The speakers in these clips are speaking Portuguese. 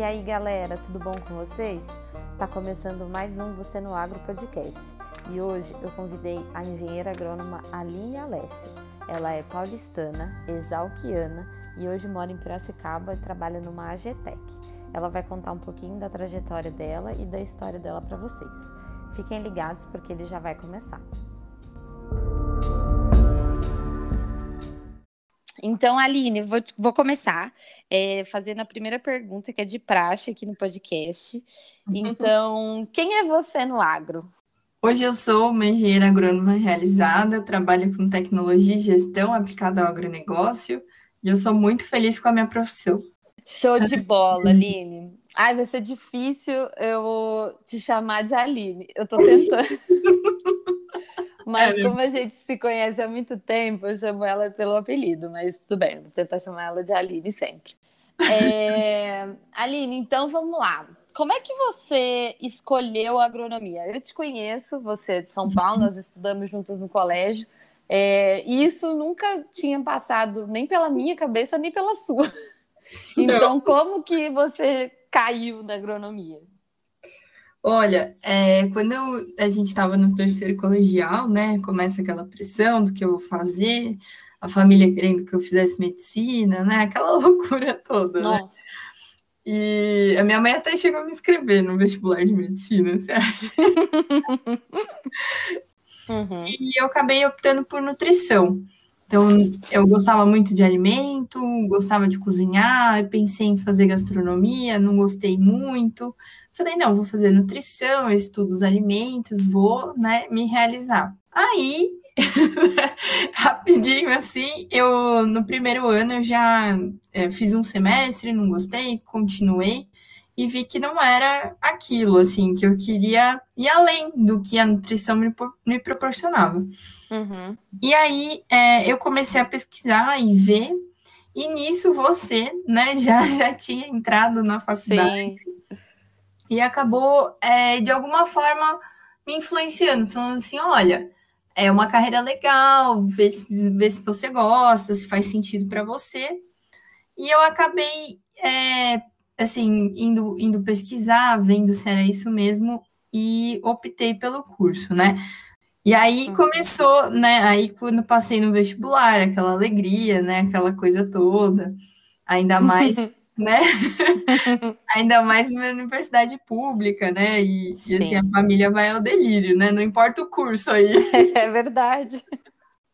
E aí, galera, tudo bom com vocês? Tá começando mais um Você no Agro podcast. E hoje eu convidei a engenheira agrônoma Aline Alessi. Ela é paulistana, exalquiana e hoje mora em Piracicaba e trabalha numa AGTEC. Ela vai contar um pouquinho da trajetória dela e da história dela para vocês. Fiquem ligados porque ele já vai começar. Então, Aline, vou, vou começar é, fazendo a primeira pergunta, que é de praxe aqui no podcast. Então, quem é você no agro? Hoje eu sou uma engenheira agrônoma realizada, trabalho com tecnologia e gestão aplicada ao agronegócio e eu sou muito feliz com a minha profissão. Show de bola, Aline. Ai, vai ser difícil eu te chamar de Aline. Eu tô tentando. Mas é, como a gente se conhece há muito tempo, eu chamo ela pelo apelido, mas tudo bem, vou tentar chamar ela de Aline sempre. É... Aline, então vamos lá. Como é que você escolheu a agronomia? Eu te conheço, você é de São Paulo, nós estudamos juntas no colégio. É, e isso nunca tinha passado nem pela minha cabeça, nem pela sua. Então, como que você caiu na agronomia? Olha, é, quando eu, a gente estava no terceiro colegial, né, começa aquela pressão do que eu vou fazer, a família querendo que eu fizesse medicina, né, aquela loucura toda, né? Nossa. né? E a minha mãe até chegou a me inscrever no vestibular de medicina, você acha? uhum. E eu acabei optando por nutrição. Então, eu gostava muito de alimento, gostava de cozinhar, pensei em fazer gastronomia, não gostei muito. Falei, não, vou fazer nutrição, eu estudo os alimentos, vou, né, me realizar. Aí, rapidinho assim, eu no primeiro ano eu já é, fiz um semestre, não gostei, continuei e vi que não era aquilo, assim, que eu queria ir além do que a nutrição me, me proporcionava. Uhum. E aí é, eu comecei a pesquisar e ver, e nisso você, né, já, já tinha entrado na faculdade. Sim. E acabou, é, de alguma forma, me influenciando, falando assim, olha, é uma carreira legal, vê se, vê se você gosta, se faz sentido para você. E eu acabei é, assim, indo, indo pesquisar, vendo se era isso mesmo, e optei pelo curso, né? E aí uhum. começou, né? Aí quando passei no vestibular, aquela alegria, né? Aquela coisa toda. Ainda mais, né? Ainda mais numa universidade pública, né? E, e, assim, a família vai ao delírio, né? Não importa o curso aí. É verdade.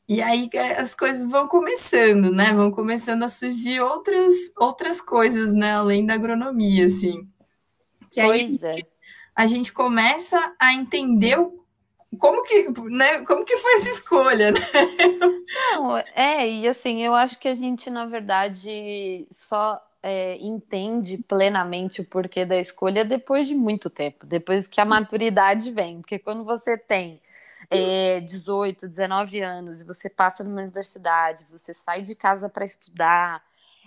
E aí as coisas vão começando, né? Vão começando a surgir outras, outras coisas, né? Além da agronomia, assim. Que pois aí é. a gente começa a entender o, como que, né? Como que foi essa escolha, né? Não, é, e assim, eu acho que a gente, na verdade, só é, entende plenamente o porquê da escolha depois de muito tempo, depois que a maturidade vem. Porque quando você tem é, 18, 19 anos e você passa numa universidade, você sai de casa para estudar,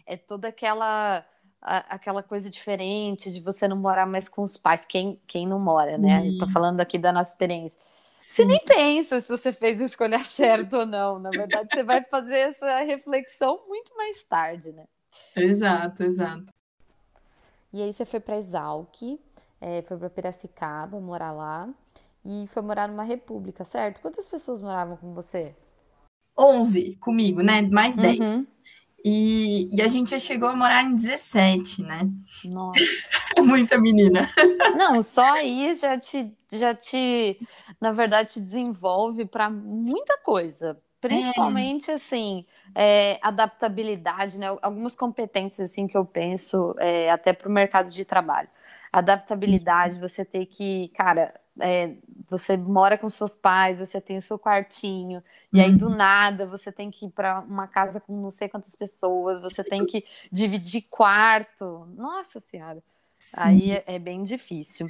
é toda aquela aquela coisa diferente de você não morar mais com os pais, quem, quem não mora, né? Estou falando aqui da nossa experiência. Sim. Você nem pensa se você fez a escolha certa ou não. Na verdade, você vai fazer essa reflexão muito mais tarde, né? Exato, exato. E aí você foi para Exalc, é, foi para Piracicaba morar lá e foi morar numa república, certo? Quantas pessoas moravam com você? 11 comigo, né? Mais 10. Uhum. E, e, a gente já chegou a morar em 17, né? Nossa. Muita menina. Não, só aí já te, já te, na verdade, te desenvolve para muita coisa. Principalmente, é. assim, é, adaptabilidade, né? Algumas competências, assim, que eu penso é, até para o mercado de trabalho. Adaptabilidade, você ter que, cara, é, você mora com seus pais, você tem o seu quartinho, e aí do uhum. nada você tem que ir para uma casa com não sei quantas pessoas, você tem que dividir quarto. Nossa Senhora, Sim. aí é, é, bem difícil.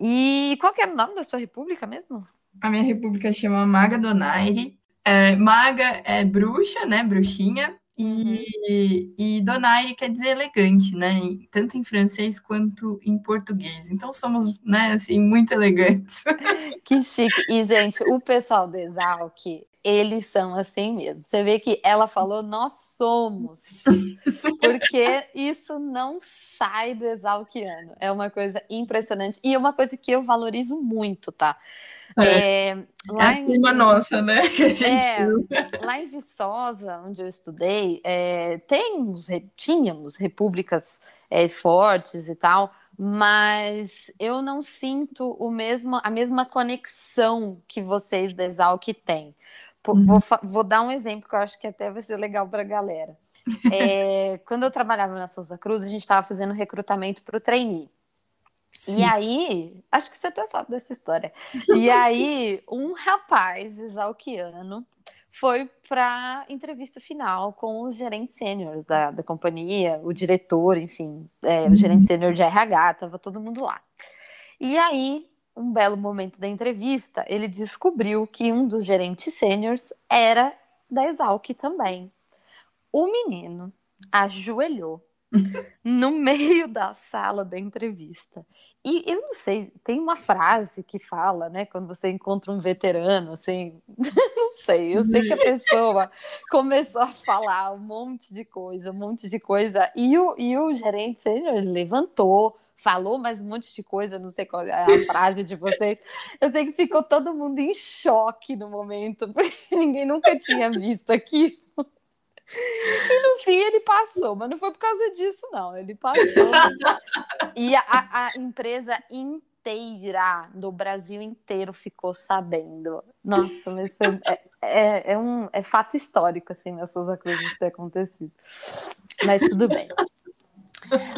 E qual que é o nome da sua república mesmo? A minha república chama Maga Donaire. É, maga é bruxa, né? Bruxinha. E, uhum. e donaire quer dizer elegante, né? Tanto em francês quanto em português. Então somos, né, assim, muito elegantes. Que chique. E, gente, o pessoal do Exalc, eles são assim mesmo. Você vê que ela falou, nós somos. Porque isso não sai do exalquiano. É uma coisa impressionante. E é uma coisa que eu valorizo muito, tá? É, é, lá é a em, nossa, né? É, lá em Viçosa, onde eu estudei, é, temos, tínhamos repúblicas é, fortes e tal, mas eu não sinto o mesmo, a mesma conexão que vocês da Exalc têm. Uhum. Vou, vou, dar um exemplo que eu acho que até vai ser legal para a galera. É, quando eu trabalhava na Souza Cruz, a gente estava fazendo recrutamento para o trainee. Sim. E aí, acho que você até sabe dessa história. E aí, um rapaz exalquiano foi para entrevista final com os gerentes sêniores da, da companhia, o diretor, enfim, é, o gerente uhum. sênior de RH, tava todo mundo lá. E aí, um belo momento da entrevista, ele descobriu que um dos gerentes sêniores era da Exalc também. O menino ajoelhou no meio da sala da entrevista. E eu não sei, tem uma frase que fala, né, quando você encontra um veterano, assim, não sei, eu sei que a pessoa começou a falar um monte de coisa, um monte de coisa, e o, e o gerente sênior levantou, falou mais um monte de coisa, não sei qual é a frase de vocês. Eu sei que ficou todo mundo em choque no momento, porque ninguém nunca tinha visto aqui. E no fim ele passou, mas não foi por causa disso, não. Ele passou. e a, a empresa inteira, do Brasil inteiro, ficou sabendo. Nossa, mas foi, é, é, é, um é fato histórico, assim, na Souza Cruz ter acontecido. Mas tudo bem.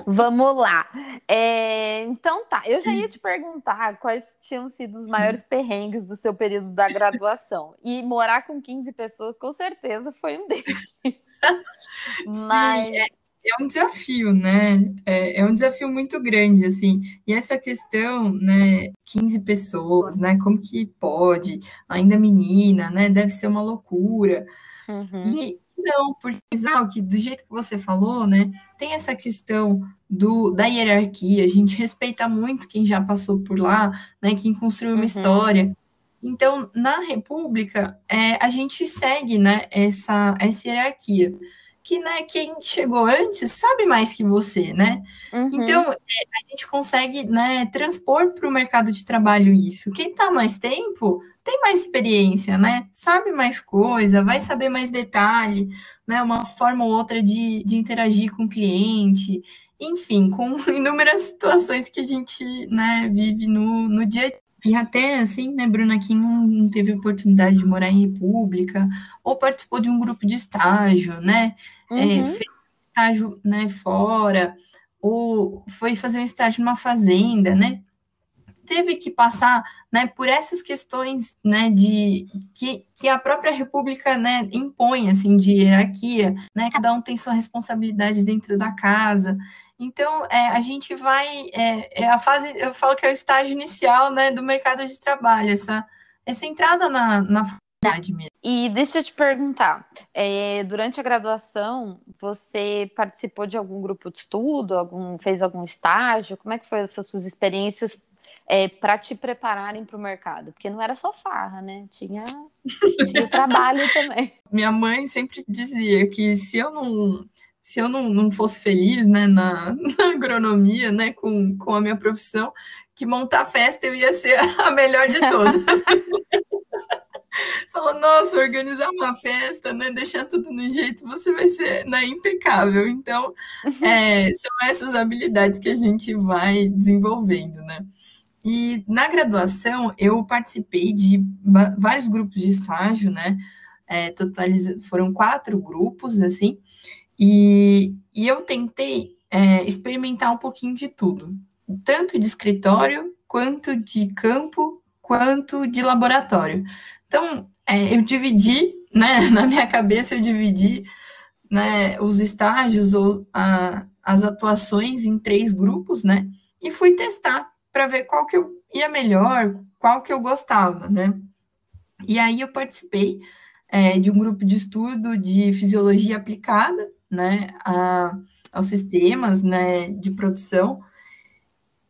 Vamos lá. É, então tá, eu já ia te perguntar quais tinham sido os maiores perrengues do seu período da graduação. E morar com 15 pessoas, com certeza, foi um deles. Mas. Sim, é, é, um desafio, né? É, é, um desafio muito grande, assim. E essa questão, né? 15 pessoas, né? Como que pode? Ainda menina, né? Deve ser uma loucura. Uhum. E não, porque que do jeito que você falou, né, tem essa questão do, da hierarquia, a gente respeita muito quem já passou por lá, né, quem construiu uma uhum. história. Então, na República, é, a gente segue, né, essa, essa hierarquia que né, quem chegou antes sabe mais que você, né? Uhum. Então, é, a gente consegue né, transpor para o mercado de trabalho isso. Quem está mais tempo tem mais experiência, né? Sabe mais coisa, vai saber mais detalhe, né? Uma forma ou outra de, de interagir com o cliente, enfim, com inúmeras situações que a gente né, vive no, no dia a dia. E até assim, né, Bruna, quem não teve oportunidade de morar em República, ou participou de um grupo de estágio, né? É, uhum. É, fez estágio né, fora, ou foi fazer um estágio numa fazenda, né? Teve que passar né, por essas questões né, de que, que a própria República né, impõe assim, de hierarquia, né? Cada um tem sua responsabilidade dentro da casa. Então, é, a gente vai. É, é, a fase, eu falo que é o estágio inicial né, do mercado de trabalho, essa, essa entrada na, na mesmo. E deixa eu te perguntar, é, durante a graduação, você participou de algum grupo de estudo, algum, fez algum estágio? Como é que foi essas suas experiências é, para te prepararem para o mercado? Porque não era só farra, né? Tinha, tinha trabalho também. Minha mãe sempre dizia que se eu não se eu não, não fosse feliz né, na, na agronomia, né, com, com a minha profissão, que montar festa eu ia ser a melhor de todas. Falou, nossa, organizar uma festa, né? Deixar tudo no jeito, você vai ser né, impecável. Então, é, são essas habilidades que a gente vai desenvolvendo, né? E na graduação, eu participei de vários grupos de estágio, né? É, foram quatro grupos, assim, e, e eu tentei é, experimentar um pouquinho de tudo, tanto de escritório, quanto de campo, quanto de laboratório. Então, é, eu dividi, né, na minha cabeça eu dividi né, os estágios ou a, as atuações em três grupos, né, e fui testar para ver qual que eu ia melhor, qual que eu gostava, né. E aí eu participei é, de um grupo de estudo de fisiologia aplicada, né, a, aos sistemas, né, de produção.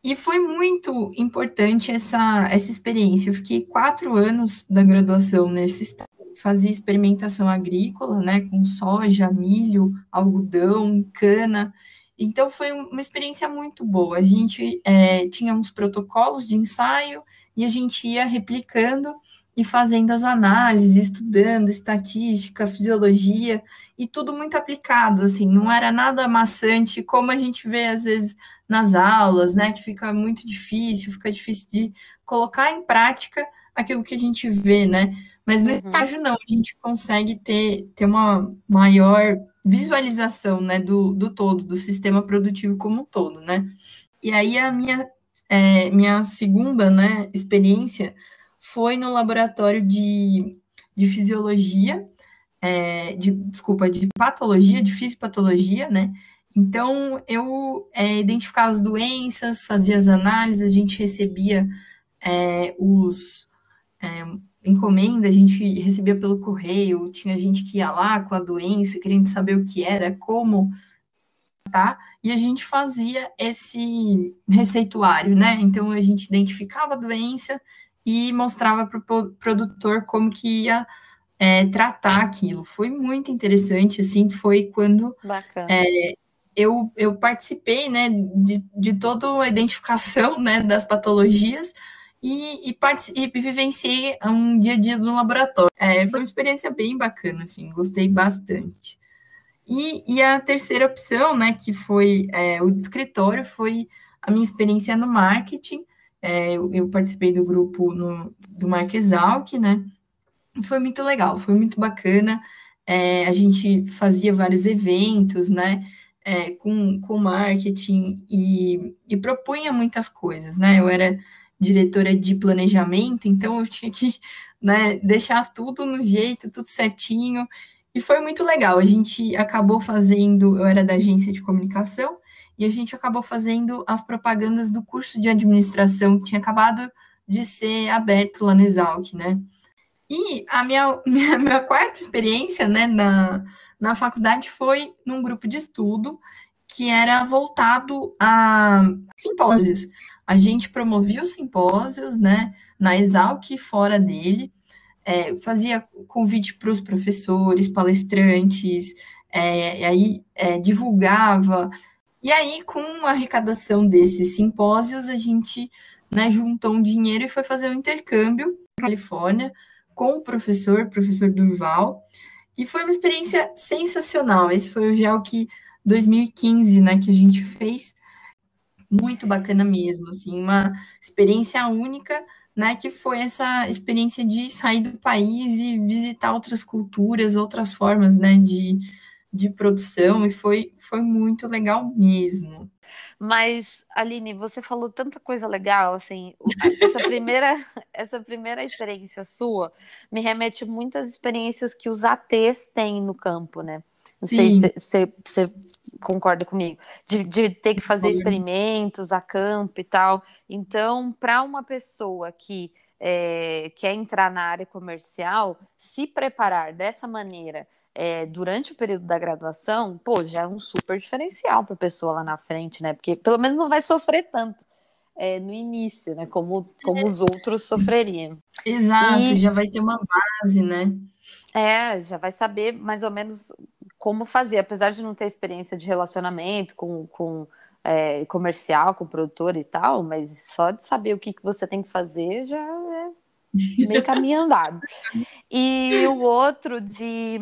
E foi muito importante essa, essa experiência. Eu fiquei quatro anos da graduação nesse estado. Fazia experimentação agrícola, né, com soja, milho, algodão, cana. Então, foi uma experiência muito boa. A gente é, tinha uns protocolos de ensaio e a gente ia replicando e fazendo as análises, estudando estatística, fisiologia e tudo muito aplicado, assim, não era nada maçante como a gente vê às vezes nas aulas, né, que fica muito difícil, fica difícil de colocar em prática aquilo que a gente vê, né? Mas no uhum. estágio não, a gente consegue ter, ter uma maior visualização, né, do, do todo, do sistema produtivo como um todo, né? E aí a minha, é, minha segunda, né, experiência foi no laboratório de, de fisiologia, é, de, desculpa, de patologia, de fisiopatologia, né? Então, eu é, identificava as doenças, fazia as análises, a gente recebia é, os encomendas, a gente recebia pelo correio, tinha gente que ia lá com a doença, querendo saber o que era, como tá? E a gente fazia esse receituário, né? Então a gente identificava a doença e mostrava para o produtor como que ia é, tratar aquilo. Foi muito interessante, assim, foi quando é, eu, eu participei, né, de, de toda a identificação, né, das patologias e, e, e vivenciei um dia a dia no laboratório. É, foi uma experiência bem bacana, assim, gostei bastante. E, e a terceira opção, né, que foi é, o escritório, foi a minha experiência no marketing, é, eu, eu, participei do grupo no, do Marquesalc, né? Foi muito legal, foi muito bacana. É, a gente fazia vários eventos, né? É, com, com marketing e, e propunha muitas coisas, né? Eu era diretora de planejamento, então eu tinha que né, deixar tudo no jeito, tudo certinho. E foi muito legal. A gente acabou fazendo, eu era da agência de comunicação, e a gente acabou fazendo as propagandas do curso de administração que tinha acabado de ser aberto lá no Exalc, né? E a minha, minha, minha quarta experiência, né, na, na faculdade foi num grupo de estudo que era voltado a simpósios. A gente promovia os simpósios, né, na Exalc e fora dele, é, fazia convite para os professores, palestrantes, é, e aí é, divulgava e aí, com a arrecadação desses simpósios, a gente né, juntou um dinheiro e foi fazer um intercâmbio na Califórnia com o professor, professor Durval, e foi uma experiência sensacional. Esse foi o GEL que 2015, né, que a gente fez. Muito bacana mesmo, assim, uma experiência única, né, que foi essa experiência de sair do país e visitar outras culturas, outras formas, né, de, de produção e foi, foi muito legal mesmo. Mas, Aline, você falou tanta coisa legal, assim, essa primeira, essa primeira experiência sua me remete muitas experiências que os ATs têm no campo, né? Não Sim. sei se você concorda comigo, de, de ter que fazer experimentos a campo e tal. Então, para uma pessoa que é, quer entrar na área comercial, se preparar dessa maneira é, durante o período da graduação, pô, já é um super diferencial para a pessoa lá na frente, né? Porque pelo menos não vai sofrer tanto é, no início, né? Como, como os outros sofreriam. Exato, e, já vai ter uma base, né? É, já vai saber mais ou menos como fazer, apesar de não ter experiência de relacionamento com, com é, comercial, com produtor e tal, mas só de saber o que, que você tem que fazer já é meio caminho andado. E o outro de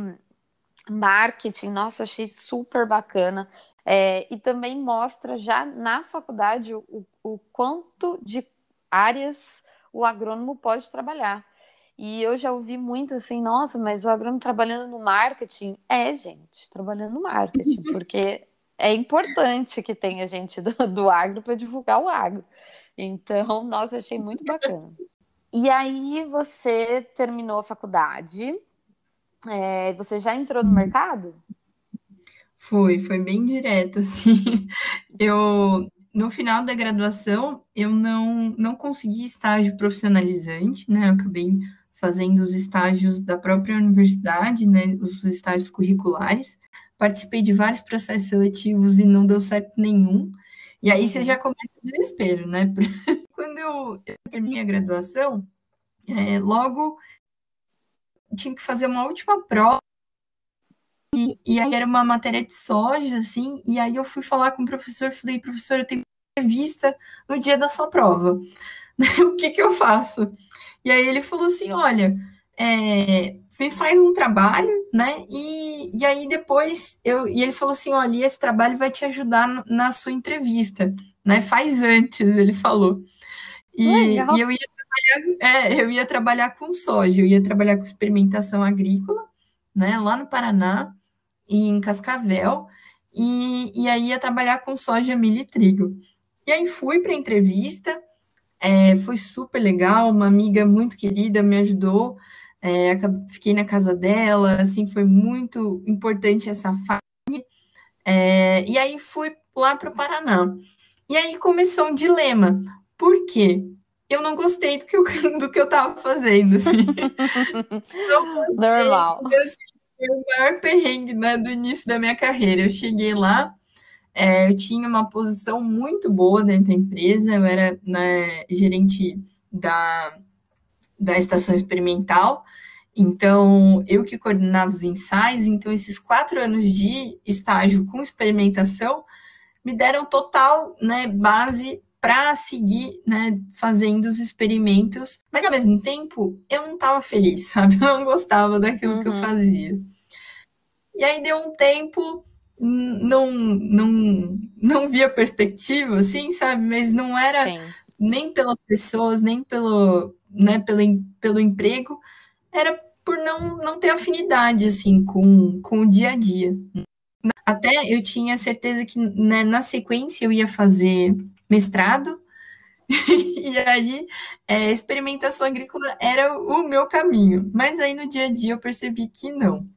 marketing, nossa, eu achei super bacana. É, e também mostra já na faculdade o, o quanto de áreas o agrônomo pode trabalhar. E eu já ouvi muito assim, nossa, mas o agrônomo trabalhando no marketing. É, gente, trabalhando no marketing, porque é importante que tenha gente do, do agro para divulgar o agro. Então, nossa, achei muito bacana. E aí você terminou a faculdade, é, você já entrou no mercado? Foi, foi bem direto, assim. Eu, no final da graduação, eu não, não consegui estágio profissionalizante, né? Eu acabei fazendo os estágios da própria universidade, né, os estágios curriculares. Participei de vários processos seletivos e não deu certo nenhum. E aí você uhum. já começa o desespero, né? Quando eu, eu terminei a graduação, é, logo tinha que fazer uma última prova e, e, aí era uma matéria de soja, assim, e aí eu fui falar com o professor, falei, professor, eu tenho entrevista no dia da sua prova. o que que eu faço? E aí ele falou assim, olha, é, faz um trabalho, né? E, e aí depois eu e ele falou assim, olha, esse trabalho vai te ajudar na sua entrevista, né? Faz antes, ele falou. E, e eu ia trabalhar, é, eu ia trabalhar com soja, eu ia trabalhar com experimentação agrícola, né? Lá no Paraná em Cascavel, e, e aí ia trabalhar com soja, milho e trigo. E aí fui para a entrevista, é, foi super legal, uma amiga muito querida me ajudou, é, fiquei na casa dela, assim, foi muito importante essa fase. É, e aí fui lá para o Paraná. E aí começou um dilema. Por quê? Eu não gostei do que eu, do que eu estava fazendo, assim. Normal. Assim, foi o maior perrengue né, do início da minha carreira. Eu cheguei lá, é, eu tinha uma posição muito boa dentro da empresa, eu era né, gerente da, da estação experimental, então eu que coordenava os ensaios, então esses quatro anos de estágio com experimentação me deram total né, base para seguir né, fazendo os experimentos, mas ao mesmo tempo eu não estava feliz, sabe? Eu não gostava daquilo uhum. que eu uhum. fazia. E aí deu um tempo, não, não, não via perspectiva, assim, sabe? Mas não era Sim. nem pelas pessoas, nem pelo, né, pelo, pelo emprego, era por não, não ter afinidade, assim, com, com o dia a dia. Até eu tinha certeza que né, na sequência eu ia fazer mestrado, e aí é, experimentação agrícola era o meu caminho. Mas aí no dia a dia eu percebi que não.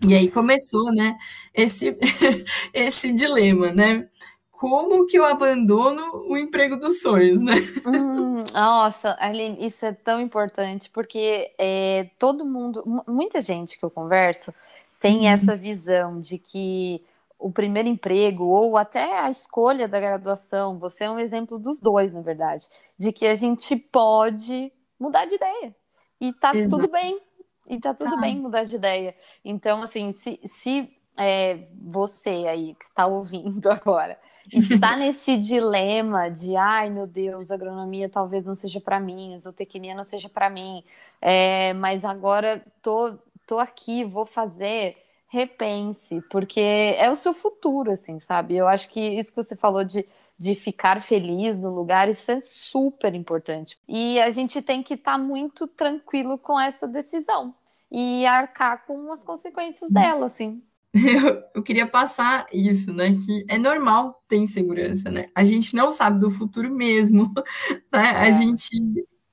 E aí começou, né, esse, esse dilema, né? Como que eu abandono o emprego dos sonhos, né? Hum, nossa, Aline, isso é tão importante, porque é, todo mundo, muita gente que eu converso, tem uhum. essa visão de que o primeiro emprego ou até a escolha da graduação, você é um exemplo dos dois, na verdade, de que a gente pode mudar de ideia. E tá Exato. tudo bem. E tá tudo tá. bem mudar de ideia. Então, assim, se, se é, você aí que está ouvindo agora está nesse dilema de ai meu Deus, agronomia talvez não seja para mim, zootecnia não seja para mim, é, mas agora tô, tô aqui, vou fazer repense, porque é o seu futuro, assim, sabe? Eu acho que isso que você falou de, de ficar feliz no lugar, isso é super importante. E a gente tem que estar tá muito tranquilo com essa decisão e arcar com as consequências dela, assim. Eu, eu queria passar isso, né? Que é normal ter insegurança, né? A gente não sabe do futuro mesmo, né? É. A gente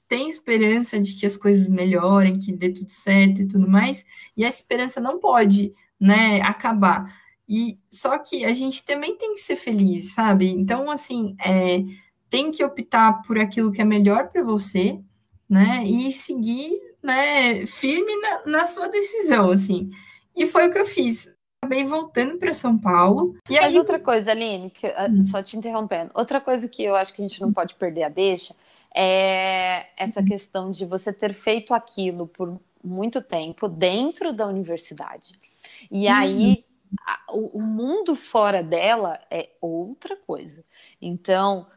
tem esperança de que as coisas melhorem, que dê tudo certo e tudo mais, e essa esperança não pode né, acabar. E só que a gente também tem que ser feliz, sabe? Então, assim, é, tem que optar por aquilo que é melhor para você, né? E seguir, né, firme na, na, sua decisão, assim. E foi o que eu fiz. Acabei voltando para São Paulo. E Mas aí... outra coisa, Aline, que, hum. só te interrompendo, outra coisa que eu acho que a gente não pode perder a deixa é essa hum. questão de você ter feito aquilo por muito tempo dentro da universidade. E uhum. aí a, o, o mundo fora dela é outra coisa. Então,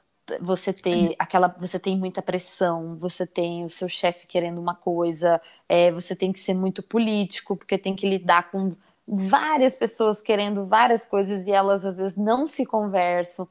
você ter aquela você tem muita pressão você tem o seu chefe querendo uma coisa é, você tem que ser muito político porque tem que lidar com várias pessoas querendo várias coisas e elas às vezes não se conversam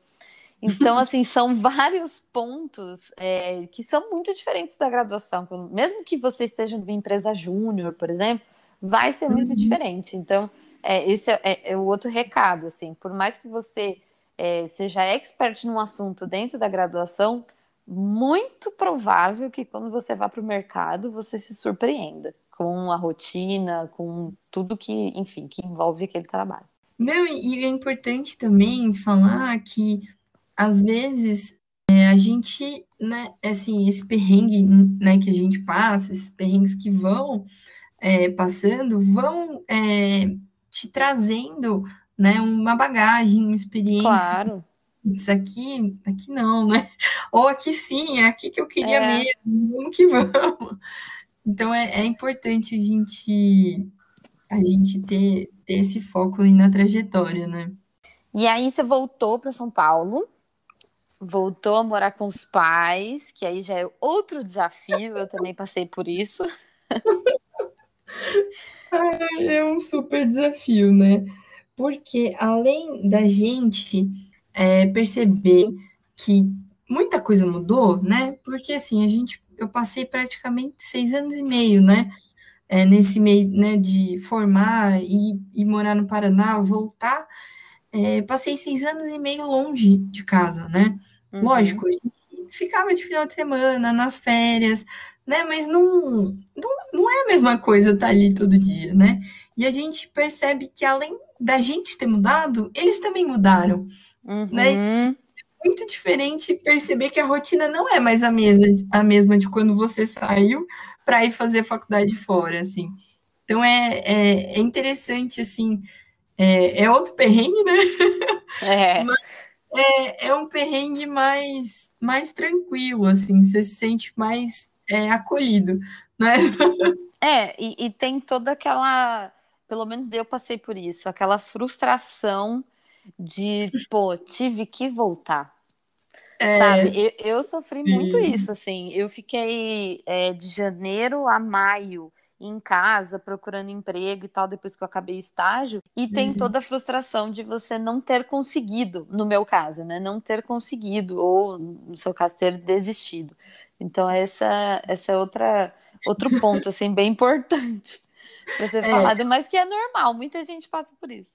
então assim são vários pontos é, que são muito diferentes da graduação mesmo que você esteja numa empresa júnior por exemplo vai ser muito uhum. diferente. Então, é, esse é, é, é, o outro recado, assim, por mais que você é, seja expert num assunto dentro da graduação, muito provável que quando você vá para o mercado, você se surpreenda com a rotina, com tudo que, enfim, que envolve aquele trabalho. Não, e é importante também falar que, às vezes, é, a gente, né, assim, esse perrengue, né, que a gente passa, esses perrengues que vão é, passando, vão é, te trazendo, né, uma bagagem, uma experiência. Claro. Isso aqui, aqui não, né? Ou aqui sim, é aqui que eu queria é. mesmo, vamos que vamos. Então é, é importante a gente a gente ter, ter esse foco aí na trajetória, né? E aí você voltou para São Paulo, voltou a morar com os pais, que aí já é outro desafio, eu também passei por isso. é um super desafio, né? Porque além da gente é, perceber que muita coisa mudou, né? Porque assim, a gente, eu passei praticamente seis anos e meio, né? É, nesse meio né, de formar e, e morar no Paraná, voltar, é, passei seis anos e meio longe de casa, né? Uhum. Lógico, a gente ficava de final de semana, nas férias, né? Mas não, não, não é a mesma coisa estar tá ali todo dia, né? E a gente percebe que além da gente ter mudado, eles também mudaram, uhum. né? É muito diferente perceber que a rotina não é mais a, mesa, a mesma de quando você saiu para ir fazer faculdade fora, assim. Então é, é, é interessante, assim, é, é, outro perrengue, né? É. Mas é, é um perrengue mais, mais tranquilo, assim, você se sente mais é, acolhido, né? É, e, e tem toda aquela, pelo menos eu passei por isso, aquela frustração de, pô, tive que voltar. É, Sabe, eu, eu sofri sim. muito isso, assim. Eu fiquei é, de janeiro a maio em casa procurando emprego e tal, depois que eu acabei estágio, e tem uhum. toda a frustração de você não ter conseguido, no meu caso, né? Não ter conseguido, ou no seu caso, ter desistido. Então, essa, essa é outra, outro ponto, assim, bem importante para ser é. falado, mas que é normal, muita gente passa por isso.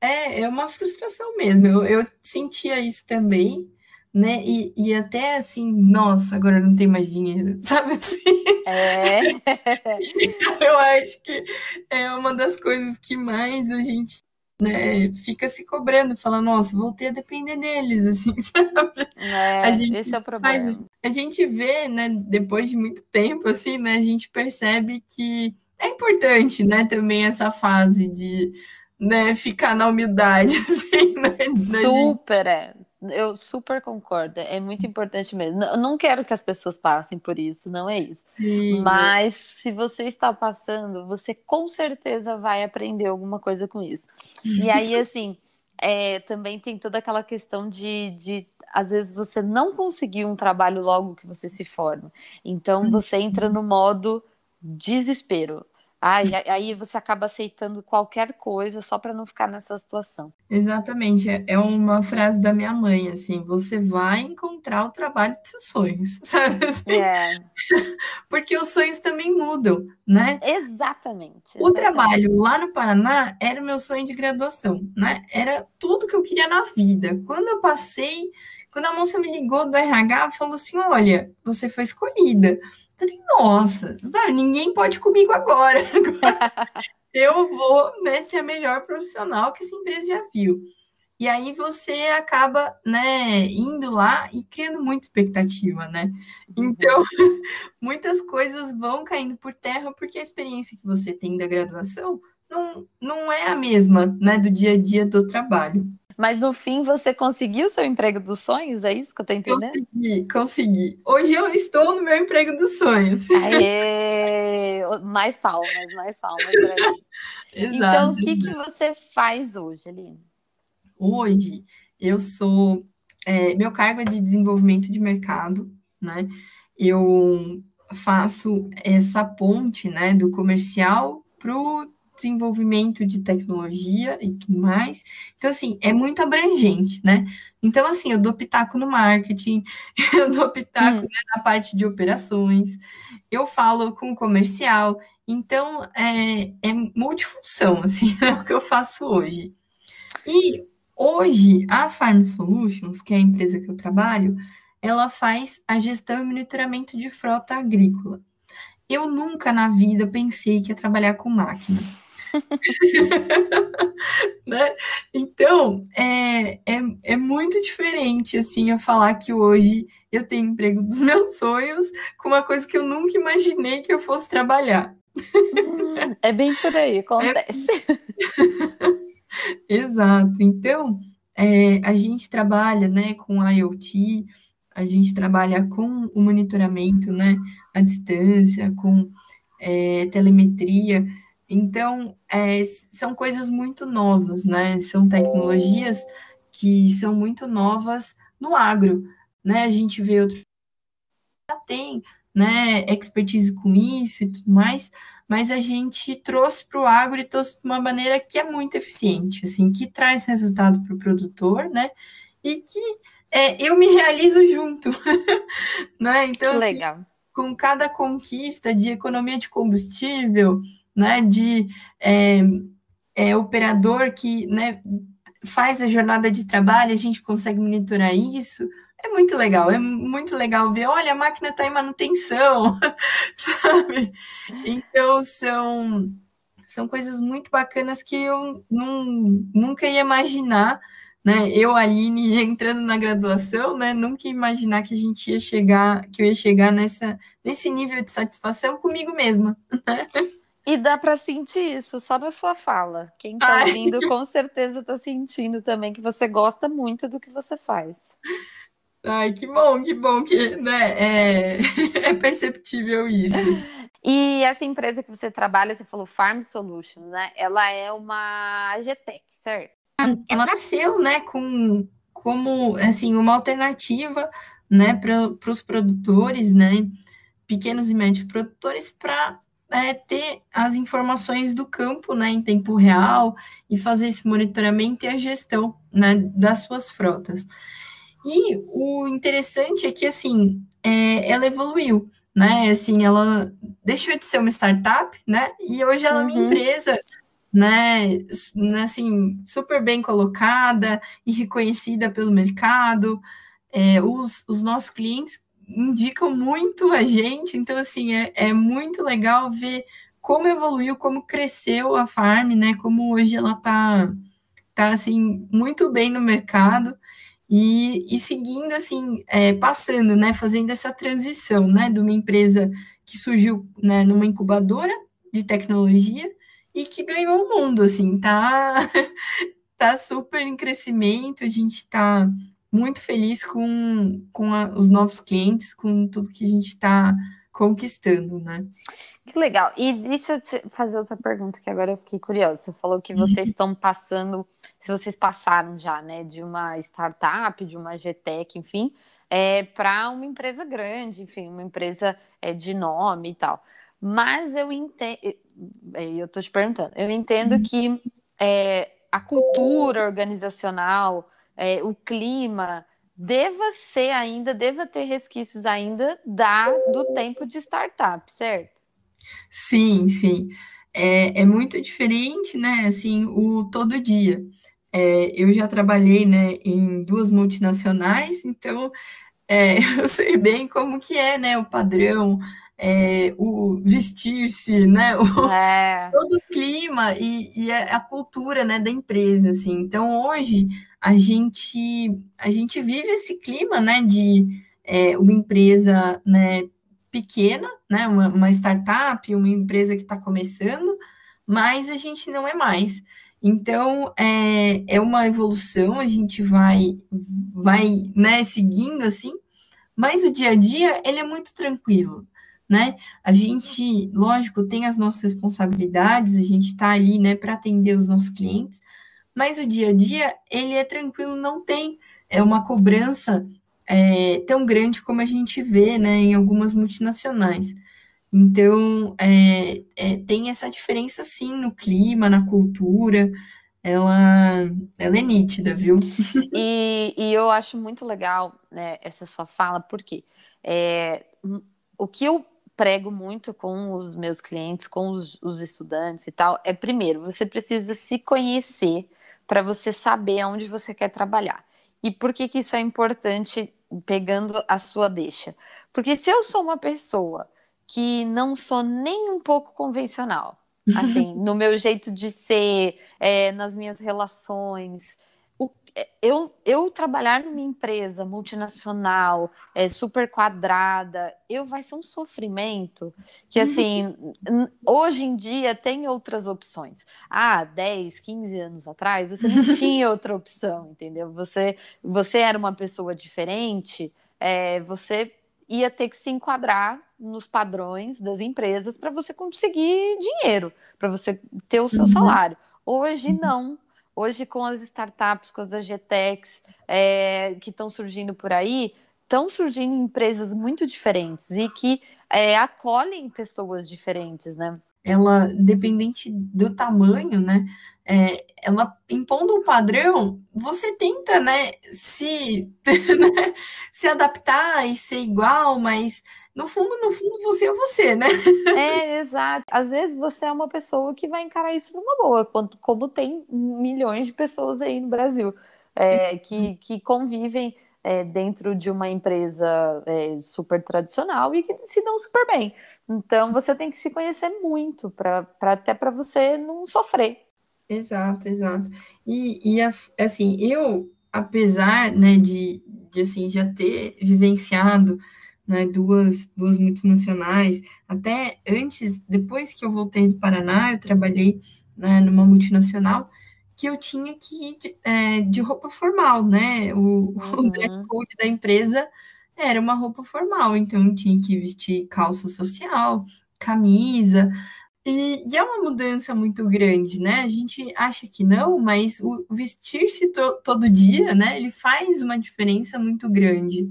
É, é uma frustração mesmo. Eu, eu sentia isso também, né? E, e até assim, nossa, agora não tem mais dinheiro, sabe assim? É. eu acho que é uma das coisas que mais a gente né, fica se cobrando, falando, nossa, voltei a depender deles, assim, sabe? É, esse é o problema. Faz, a gente vê, né, depois de muito tempo, assim, né, a gente percebe que é importante, né, também essa fase de, né, ficar na humildade, assim, né? Super, é eu super concordo. É muito importante mesmo. Eu não quero que as pessoas passem por isso, não é isso. Sim. Mas se você está passando, você com certeza vai aprender alguma coisa com isso. E aí, assim, é, também tem toda aquela questão de, de às vezes você não conseguir um trabalho logo que você se forma. Então você entra no modo desespero. Aí, aí você acaba aceitando qualquer coisa só para não ficar nessa situação. Exatamente. É, é uma frase da minha mãe, assim, você vai encontrar o trabalho dos seus sonhos, sabe? Assim? É. Porque os sonhos também mudam, né? Exatamente, exatamente. O trabalho lá no Paraná era o meu sonho de graduação, né? Era tudo que eu queria na vida. Quando eu passei, quando a moça me ligou do RH, falou assim: olha, você foi escolhida. Falei, nossa, sabe, ninguém pode comigo agora. eu vou né, ser a melhor profissional que essa empresa já viu. E aí você acaba, né, indo lá e criando muita expectativa, né? Uhum. Então, muitas coisas vão caindo por terra porque a experiência que você tem da graduação não, não é a mesma, né, do dia a dia do trabalho. Mas no fim você conseguiu seu emprego dos sonhos? É isso que eu tô entendendo? Consegui, consegui. Hoje eu estou no meu emprego dos sonhos. Aê! mais palmas, mais palmas então, o que, que você faz hoje, Aline? Hoje eu sou. É, meu cargo é de desenvolvimento de mercado, né? Eu faço essa ponte né, do comercial para o desenvolvimento de tecnologia e tudo mais. Então, assim, é muito abrangente, né? Então, assim, eu dou pitaco no marketing, eu dou pitaco hum. né, na parte de operações, eu falo com o comercial. Então, é, é multifunção, assim, é o que eu faço hoje. E hoje, a Farm Solutions, que é a empresa que eu trabalho, ela faz a gestão e monitoramento de frota agrícola. Eu nunca na vida pensei que ia trabalhar com máquina. né? Então, é, é, é muito diferente assim, a falar que hoje eu tenho emprego dos meus sonhos com uma coisa que eu nunca imaginei que eu fosse trabalhar. É bem por aí, acontece. É... Exato. Então, é, a gente trabalha, né, com IoT, a gente trabalha com o monitoramento, né, à distância, com é, telemetria. Então, é, são coisas muito novas, né? São tecnologias que são muito novas no agro, né? A gente vê outros já tem, né, expertise com isso e tudo mais, mas a gente trouxe para o agro e trouxe de uma maneira que é muito eficiente, assim, que traz resultado para o produtor, né? E que é, eu me realizo junto, né? Então, assim, legal. com cada conquista de economia de combustível, né? De é, é, operador que, né? Faz a jornada de trabalho, a gente consegue monitorar isso, é muito legal, é muito legal ver, olha, a máquina está em manutenção, sabe? Então, são, são coisas muito bacanas que eu não, nunca ia imaginar, né? Eu, Aline, entrando na graduação, né? Nunca ia imaginar que a gente ia chegar, que eu ia chegar nessa, nesse nível de satisfação comigo mesma, né? E dá para sentir isso só na sua fala. Quem está ouvindo com certeza está sentindo também que você gosta muito do que você faz. Ai, que bom, que bom que né, é, é perceptível isso. E essa empresa que você trabalha, você falou Farm Solutions, né? Ela é uma AGTEC, certo? Ela nasceu, né, com como assim uma alternativa, né, para os produtores, né, pequenos e médios produtores, para é, ter as informações do campo, né, em tempo real e fazer esse monitoramento e a gestão, né, das suas frotas. E o interessante é que, assim, é, ela evoluiu, né? Assim, ela deixou de ser uma startup, né? E hoje ela uhum. é uma uhum. empresa, né? Assim, super bem colocada e reconhecida pelo mercado. É, os, os nossos clientes indicam muito a gente, então, assim, é, é muito legal ver como evoluiu, como cresceu a Farm, né? Como hoje ela tá, tá assim, muito bem no mercado. E, e seguindo assim, é, passando, né, fazendo essa transição, né, de uma empresa que surgiu, né, numa incubadora de tecnologia e que ganhou o mundo, assim, tá, tá super em crescimento, a gente está muito feliz com, com a, os novos clientes, com tudo que a gente está conquistando, né? Que legal. E deixa eu te fazer outra pergunta que agora eu fiquei curiosa. Você falou que vocês uhum. estão passando, se vocês passaram já, né, de uma startup, de uma GTEC, enfim, é, para uma empresa grande, enfim, uma empresa é, de nome e tal. Mas eu entendo, eu tô te perguntando, eu entendo uhum. que é, a cultura organizacional, é, o clima, deva ser ainda, deva ter resquícios ainda da do tempo de startup, certo? Sim, sim. É, é muito diferente, né? Assim, o todo dia. É, eu já trabalhei, né, em duas multinacionais, então é, eu sei bem como que é, né, o padrão, é, o vestir-se, né, o, é. todo o clima e, e, a cultura, né, da empresa, assim. Então, hoje, a gente, a gente vive esse clima, né, de é, uma empresa, né, pequena, né, uma, uma startup, uma empresa que está começando, mas a gente não é mais. Então, é, é uma evolução, a gente vai, vai né, seguindo assim, mas o dia a dia, ele é muito tranquilo, né? A gente, lógico, tem as nossas responsabilidades, a gente está ali, né, para atender os nossos clientes, mas o dia a dia, ele é tranquilo, não tem é uma cobrança é, tão grande como a gente vê né, em algumas multinacionais. Então, é, é, tem essa diferença, sim, no clima, na cultura, ela, ela é nítida, viu? E, e eu acho muito legal né, essa sua fala, porque é, o que eu prego muito com os meus clientes, com os, os estudantes e tal, é primeiro, você precisa se conhecer para você saber aonde você quer trabalhar. E por que, que isso é importante pegando a sua deixa? Porque se eu sou uma pessoa que não sou nem um pouco convencional, assim, no meu jeito de ser, é, nas minhas relações, eu, eu trabalhar numa empresa multinacional, é, super quadrada, eu vai ser um sofrimento que, uhum. assim, hoje em dia tem outras opções. Ah, 10, 15 anos atrás, você não tinha outra opção, entendeu? Você, você era uma pessoa diferente, é, você ia ter que se enquadrar nos padrões das empresas para você conseguir dinheiro, para você ter o seu uhum. salário. Hoje, não Hoje, com as startups, com as AGTECs é, que estão surgindo por aí, estão surgindo empresas muito diferentes e que é, acolhem pessoas diferentes, né? Ela, dependente do tamanho, né? É, ela impondo um padrão, você tenta, né, se, né, se adaptar e ser igual, mas no fundo, no fundo, você é você, né? É, exato. Às vezes você é uma pessoa que vai encarar isso numa boa, como tem milhões de pessoas aí no Brasil é, que, que convivem é, dentro de uma empresa é, super tradicional e que se dão super bem. Então você tem que se conhecer muito para até para você não sofrer. Exato, exato. E, e assim, eu, apesar né, de, de assim, já ter vivenciado né, duas, duas multinacionais. Até antes, depois que eu voltei do Paraná, eu trabalhei né, numa multinacional que eu tinha que ir de, é, de roupa formal, né? O, uhum. o dress code da empresa era uma roupa formal, então eu tinha que vestir calça social, camisa, e, e, é uma mudança muito grande, né? A gente acha que não, mas o vestir-se to, todo dia, né? Ele faz uma diferença muito grande.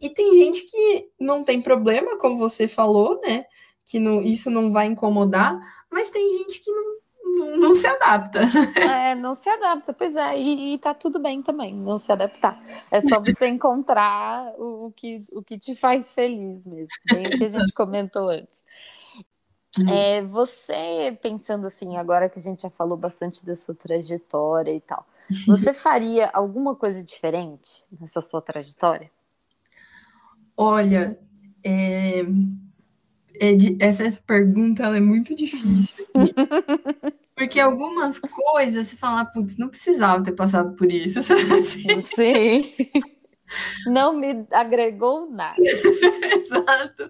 E tem gente que não tem problema, como você falou, né? Que não, isso não vai incomodar, mas tem gente que não, não, não se adapta. É, não se adapta, pois é, e, e tá tudo bem também, não se adaptar. É só você encontrar o, o, que, o que te faz feliz mesmo, bem o que a gente comentou antes. Hum. É, você pensando assim, agora que a gente já falou bastante da sua trajetória e tal, você faria alguma coisa diferente nessa sua trajetória? Olha, é, é de, essa pergunta é muito difícil. Porque algumas coisas você fala, putz, não precisava ter passado por isso. Assim. Sim. Não me agregou nada. Exato.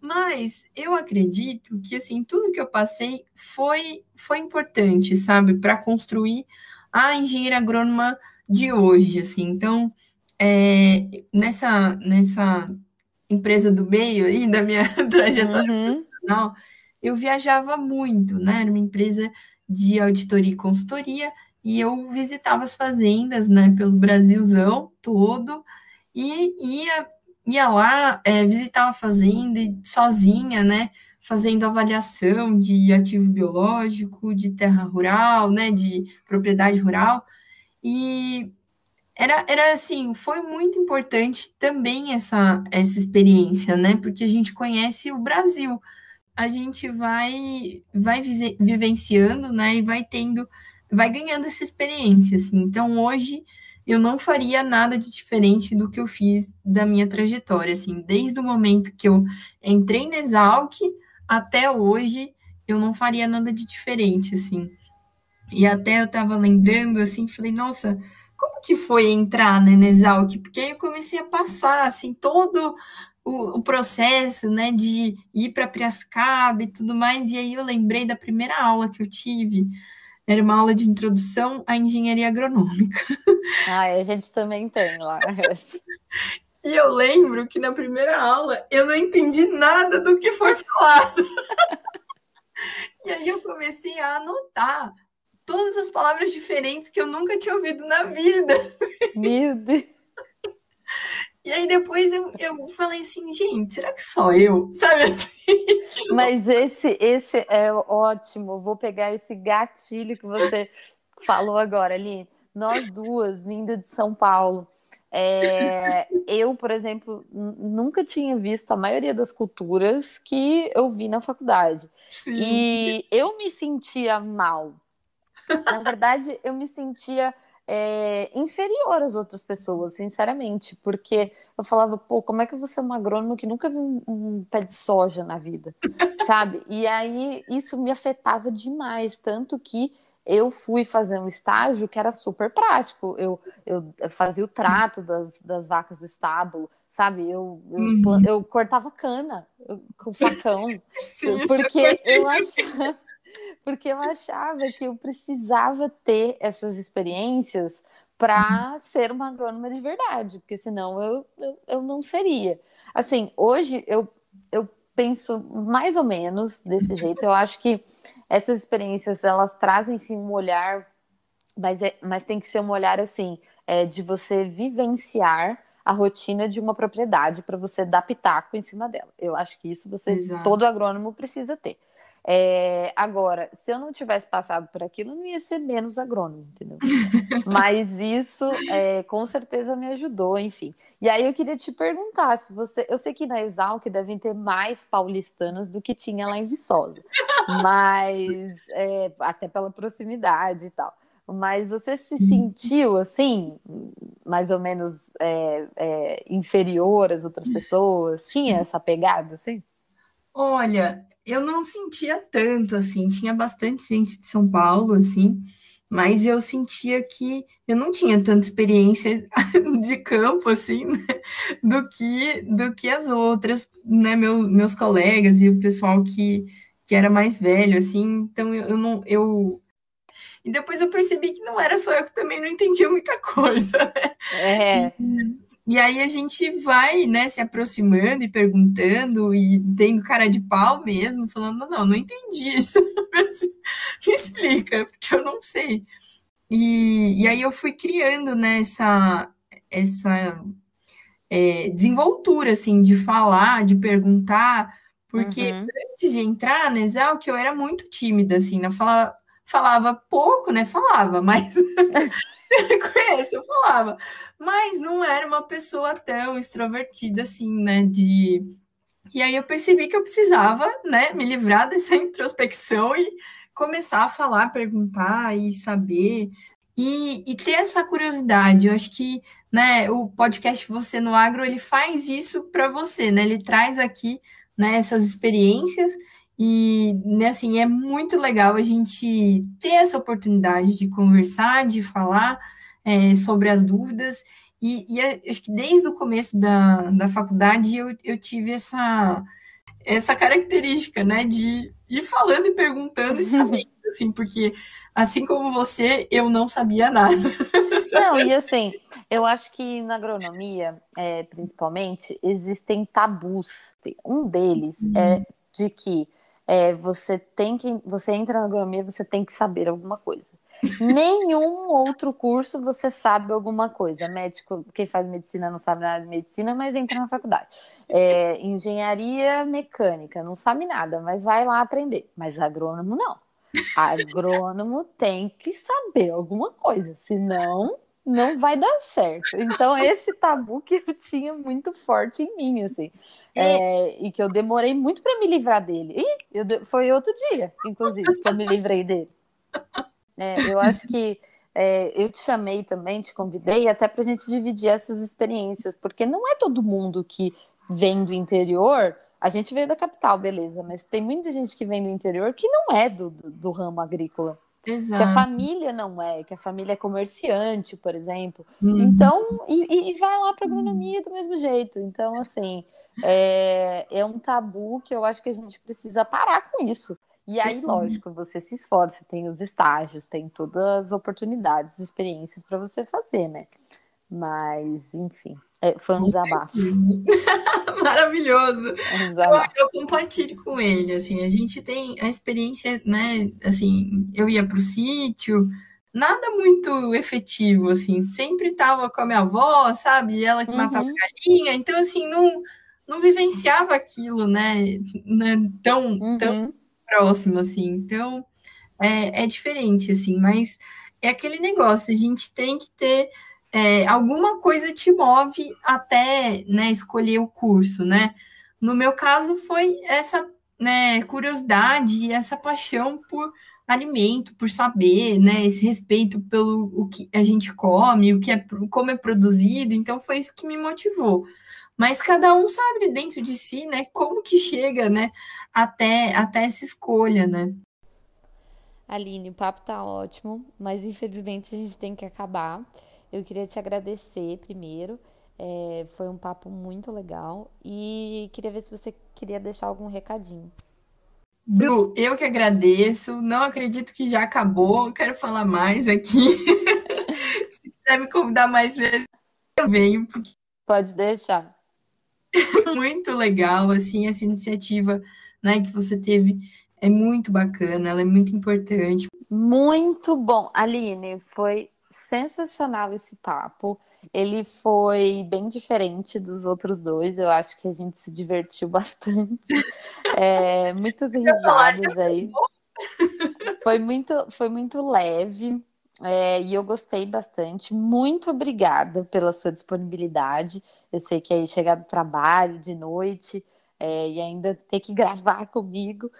Mas eu acredito que assim, tudo que eu passei foi foi importante, sabe, para construir a engenheira agrônoma de hoje, assim. Então, é, nessa nessa empresa do meio aí da minha trajetória uhum. profissional, eu viajava muito, né? Era uma empresa de auditoria e consultoria, e eu visitava as fazendas, né, pelo Brasilzão todo, e ia, ia lá, é, visitava a fazenda sozinha, né, fazendo avaliação de ativo biológico, de terra rural, né, de propriedade rural, e era, era assim, foi muito importante também essa, essa experiência, né? Porque a gente conhece o Brasil, a gente vai vai vivenciando, né? E vai tendo, vai ganhando essa experiência, assim. Então, hoje eu não faria nada de diferente do que eu fiz da minha trajetória, assim, desde o momento que eu entrei na Exalc até hoje, eu não faria nada de diferente, assim. E até eu estava lembrando, assim, falei, nossa, como que foi entrar né, na Exalc? Porque aí eu comecei a passar, assim, todo o, o processo, né, de ir para Piracicaba e tudo mais, e aí eu lembrei da primeira aula que eu tive, era uma aula de introdução à engenharia agronômica. Ah, a gente também tem lá. e eu lembro que na primeira aula eu não entendi nada do que foi falado. e aí eu comecei a anotar todas as palavras diferentes que eu nunca tinha ouvido na vida. Meu Deus. E aí depois eu, eu falei assim, gente, será que só eu? Sabe assim? Mas esse, esse é ótimo. Vou pegar esse gatilho que você falou agora ali. Nós duas, vindo de São Paulo. É, eu, por exemplo, nunca tinha visto a maioria das culturas que eu vi na faculdade. Sim. E eu me sentia mal na verdade, eu me sentia é, inferior às outras pessoas, sinceramente, porque eu falava, pô, como é que eu vou ser uma agrônoma que nunca viu um, um, pé de soja na vida, sabe? E aí isso me afetava demais, tanto que eu fui fazer um estágio que era super prático. Eu, eu fazia o trato das, das vacas do estábulo, sabe? Eu, eu, uhum. eu cortava cana eu, com facão, Sim, porque eu achava, porque eu achava que eu precisava ter essas experiências para uhum. ser uma agrônoma de verdade, porque senão eu, eu, eu não seria. Assim, hoje eu, eu penso mais ou menos desse jeito. Eu acho que essas experiências elas trazem sim um olhar, mas, é, mas tem que ser um olhar assim é, de você vivenciar a rotina de uma propriedade para você dar pitaco em cima dela. Eu acho que isso você Exato. todo agrônomo precisa ter. É, agora, se eu não tivesse passado por aquilo, não ia ser menos agrônomo, entendeu? Mas isso é, com certeza me ajudou, enfim. E aí eu queria te perguntar se você. Eu sei que na Exalc devem ter mais paulistanas do que tinha lá em Viçosa, mas é, até pela proximidade e tal. Mas você se sentiu assim, mais ou menos é, é, inferior às outras pessoas? Tinha essa pegada assim? Olha, eu não sentia tanto, assim, tinha bastante gente de São Paulo, assim, mas eu sentia que eu não tinha tanta experiência de campo, assim, né, do que do que as outras, né, meu, meus colegas e o pessoal que, que era mais velho, assim, então eu, eu não, eu... E depois eu percebi que não era só eu que também não entendia muita coisa, né? É. E, e aí a gente vai, né, se aproximando e perguntando e tendo cara de pau mesmo, falando, não, não entendi isso. Me explica, porque eu não sei. E, e aí eu fui criando, né, essa, essa é, desenvoltura, assim, de falar, de perguntar, porque uhum. antes de entrar na Exalc, eu era muito tímida, assim, né, eu falava, falava pouco, né, falava, mas... conhece, eu falava mas não era uma pessoa tão extrovertida assim, né? De e aí eu percebi que eu precisava, né, me livrar dessa introspecção e começar a falar, perguntar e saber e, e ter essa curiosidade. Eu acho que, né, o podcast Você no Agro ele faz isso para você, né? Ele traz aqui, né, essas experiências e, né, assim, é muito legal a gente ter essa oportunidade de conversar, de falar é, sobre as dúvidas. E, e, acho que desde o começo da, da faculdade eu, eu tive essa, essa característica, né, de ir falando e perguntando e sabendo, assim, porque assim como você, eu não sabia nada. Não, e assim, eu acho que na agronomia, é, principalmente, existem tabus. Um deles uhum. é de que é, você tem que, você entra na agronomia, você tem que saber alguma coisa. Nenhum outro curso você sabe alguma coisa. Médico, quem faz medicina não sabe nada de medicina, mas entra na faculdade. É, engenharia mecânica, não sabe nada, mas vai lá aprender. Mas agrônomo não. Agrônomo tem que saber alguma coisa, senão não vai dar certo. Então, esse tabu que eu tinha muito forte em mim, assim, é, e que eu demorei muito para me livrar dele. E eu, foi outro dia, inclusive, que eu me livrei dele. É, eu acho que é, eu te chamei também, te convidei até para a gente dividir essas experiências, porque não é todo mundo que vem do interior. A gente veio da capital, beleza, mas tem muita gente que vem do interior que não é do, do, do ramo agrícola. Exato. Que a família não é, que a família é comerciante, por exemplo. Uhum. Então, e, e vai lá para agronomia do mesmo jeito. Então, assim, é, é um tabu que eu acho que a gente precisa parar com isso. E aí, lógico, você se esforça, tem os estágios, tem todas as oportunidades, experiências para você fazer, né? Mas, enfim, é, foi um desabafo. Maravilhoso. É um desabafo. Eu, eu, compartilho com ele, assim, a gente tem a experiência, né? Assim, eu ia para o sítio, nada muito efetivo, assim, sempre estava com a minha avó, sabe? Ela que uhum. matava galinha, então, assim, não, não vivenciava aquilo, né? né tão, uhum. tão próximo, assim. Então, é, é diferente, assim, mas é aquele negócio, a gente tem que ter é, alguma coisa te move até né, escolher o curso, né? No meu caso, foi essa né, curiosidade, essa paixão por alimento, por saber, né, esse respeito pelo o que a gente come, o que é, como é produzido, então foi isso que me motivou. Mas cada um sabe dentro de si, né, como que chega, né, até, até essa escolha, né? Aline, o papo tá ótimo, mas infelizmente a gente tem que acabar. Eu queria te agradecer primeiro. É, foi um papo muito legal e queria ver se você queria deixar algum recadinho. Bru, eu que agradeço. Não acredito que já acabou. Quero falar mais aqui. se quiser me convidar mais vezes, eu venho. Pode deixar. muito legal, assim, essa iniciativa né, que você teve é muito bacana, ela é muito importante. Muito bom. Aline, foi sensacional esse papo. Ele foi bem diferente dos outros dois. Eu acho que a gente se divertiu bastante. É, muitas risadas aí. Foi muito, foi muito leve. É, e eu gostei bastante. Muito obrigada pela sua disponibilidade. Eu sei que aí chegar do trabalho de noite é, e ainda ter que gravar comigo.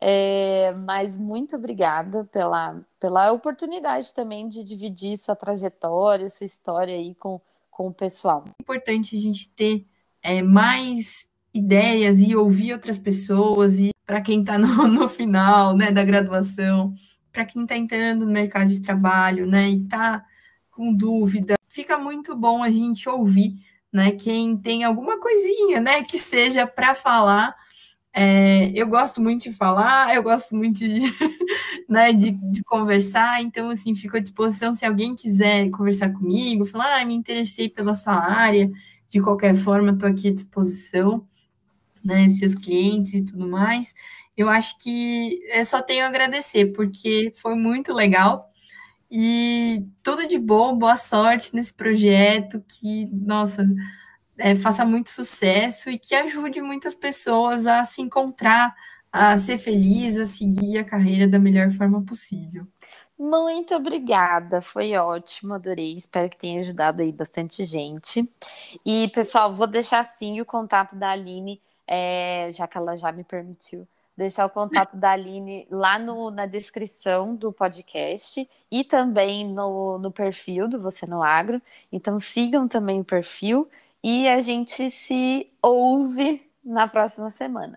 É, mas muito obrigada pela, pela oportunidade também de dividir sua trajetória, sua história aí com, com o pessoal. É importante a gente ter é, mais ideias e ouvir outras pessoas, e para quem está no, no final né, da graduação, para quem está entrando no mercado de trabalho né, e está com dúvida, fica muito bom a gente ouvir né? Quem tem alguma coisinha, né, que seja para falar. É, eu gosto muito de falar, eu gosto muito de, né, de, de, conversar, então, assim, fico à disposição se alguém quiser conversar comigo, falar, ah, me interessei pela sua área, de qualquer forma, estou aqui à disposição, né, seus clientes e tudo mais. Eu acho que eu só tenho a agradecer, porque foi muito legal, e tudo de bom, boa sorte nesse projeto, que, nossa, é, faça muito sucesso e que ajude muitas pessoas a se encontrar, a ser feliz, a seguir a carreira da melhor forma possível. Muito obrigada, foi ótimo, adorei. Espero que tenha ajudado aí bastante gente. E, pessoal, vou deixar sim o contato da Aline, é, já que ela já me permitiu deixar o contato da Aline lá no, na descrição do podcast e também no, no perfil do Você no Agro. Então sigam também o perfil e a gente se ouve na próxima semana.